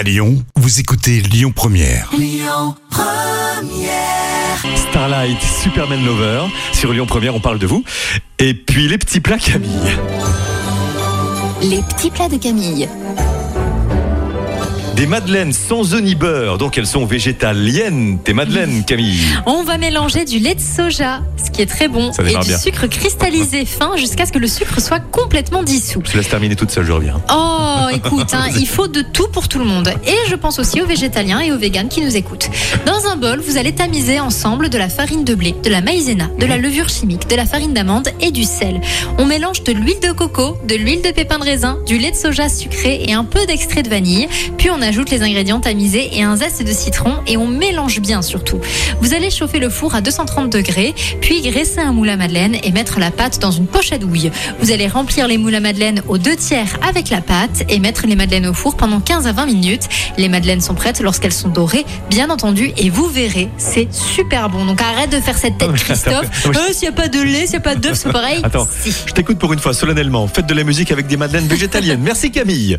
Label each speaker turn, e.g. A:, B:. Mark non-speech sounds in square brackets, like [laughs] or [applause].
A: À Lyon, vous écoutez Lyon Première.
B: Starlight, Superman Lover. Sur Lyon Première, on parle de vous. Et puis les petits plats Camille.
C: Les petits plats de Camille.
B: Des madeleines sans œufs ni beurre, donc elles sont végétaliennes. Tes madeleines, Camille.
D: On va mélanger du lait de soja, ce qui est très bon,
B: Ça
D: et du
B: bien.
D: sucre cristallisé fin jusqu'à ce que le sucre soit complètement dissous.
B: Je te laisse terminer toute seule, je reviens.
D: Oh, [laughs] écoute, hein, il faut de tout pour tout le monde. Et je pense aussi aux végétaliens et aux véganes qui nous écoutent. Dans un bol, vous allez tamiser ensemble de la farine de blé, de la maïzena, de la levure chimique, de la farine d'amande et du sel. On mélange de l'huile de coco, de l'huile de pépin de raisin, du lait de soja sucré et un peu d'extrait de vanille. Puis on ajoute les ingrédients tamisés et un zeste de citron et on mélange bien surtout. Vous allez chauffer le four à 230 degrés, puis graisser un moule à madeleine et mettre la pâte dans une poche à douille. Vous allez remplir les moules à madeleine aux deux tiers avec la pâte et mettre les madeleines au four pendant 15 à 20 minutes. Les madeleines sont prêtes lorsqu'elles sont dorées, bien entendu, et vous verrez, c'est super bon. Donc arrête de faire cette tête, [laughs] Christophe. [laughs]
B: Oui.
D: Euh, s'il n'y a pas de lait, s'il n'y a pas d'œuf, c'est pareil.
B: Attends,
D: Si.
B: je t'écoute pour une fois, solennellement. Faites de la musique avec des madeleines végétaliennes. Merci Camille.